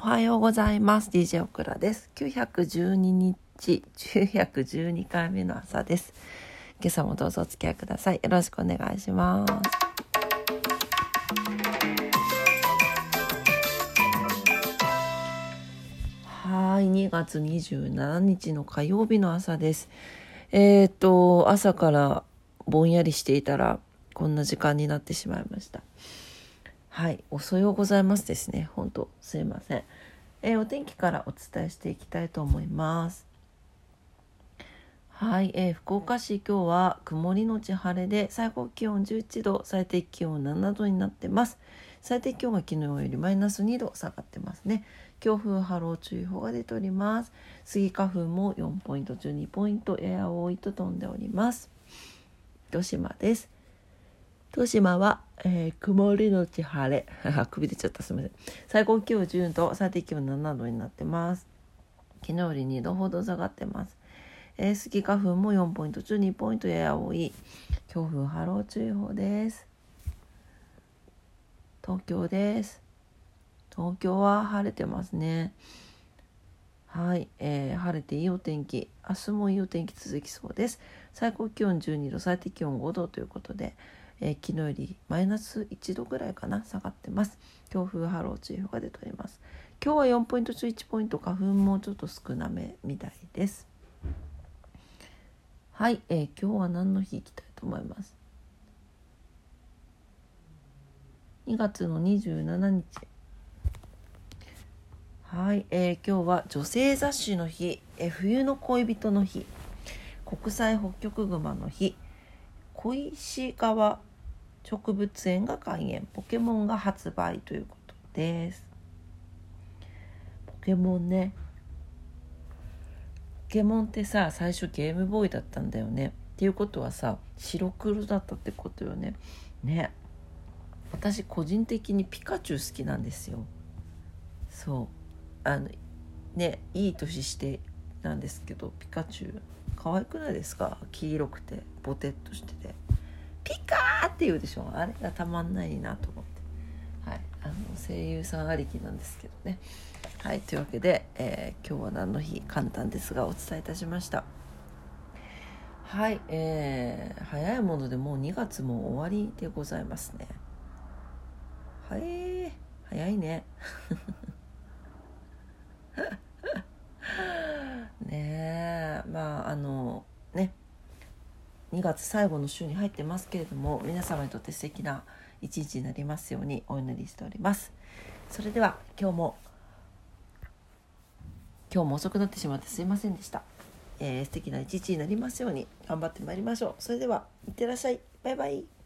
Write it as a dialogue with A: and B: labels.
A: おはようございます。DJ オクラです。912日912回目の朝です。今朝もどうぞお付き合いください。よろしくお願いします。はい。2月27日の火曜日の朝です。えっ、と朝からぼんやりしていたらこんな時間になってしまいました。はい、おそようございますですね。本当すいません。えー、お天気からお伝えしていきたいと思います。はい、えー、福岡市今日は曇りのち晴れで最高気温11度、最低気温7度になってます。最低気温が昨日よりマイナス2度下がってますね。強風波浪注意報が出ております。スギ花粉も4ポイント中2ポイントやや多いと飛んでおります。糸島です。豊島は、えー、曇りのち晴れ。首出ちゃったすみません。最高気温10度最低気温7度になってます。昨日より2度ほど下がってます。えー、スギ花粉も4ポイント中2ポイントやや多い。強風波浪注意報です。東京です。東京は晴れてますね。はい、えー、晴れていいお天気。明日もいいお天気続きそうです。最高気温12度最低気温5度ということでえー、昨日よりマイナス1度ぐらいかな下がってます。強風波浪注意報が出ております。今日は4ポイント中1ポイント花粉もちょっと少なめみたいです。はい、えー、今日は何の日いきたいと思います？2月の27日。はい、えー、今日は女性雑誌の日、えー、冬の恋人の日。国際北極熊の日。小石川植物園が開園。ポケモンが発売ということです。ポケモンね。ポケモンってさ最初ゲームボーイだったんだよね。っていうことはさ白黒だったってことよね。ね。私個人的にピカチュウ好きなんですよ。そう。あのねいい年してなんですけどピカチュウ。可愛くないですか？黄色くてボテッとしてて。って言うでしょあれがたまんないなと思って、はい、あの声優さんありきなんですけどね。はい。というわけで、えー、今日は何の日簡単ですがお伝えいたしました。はい。えー、早いものでもう2月も終わりでございますね。はい。早いねねえまああのね2月最後の週に入ってますけれども皆様にとって素敵な一日になりますようにお祈りしております。それでは今日も今日も遅くなってしまってすいませんでした、えー、素敵な一日になりますように頑張ってまいりましょう。それではいってらっしゃい。バイバイ。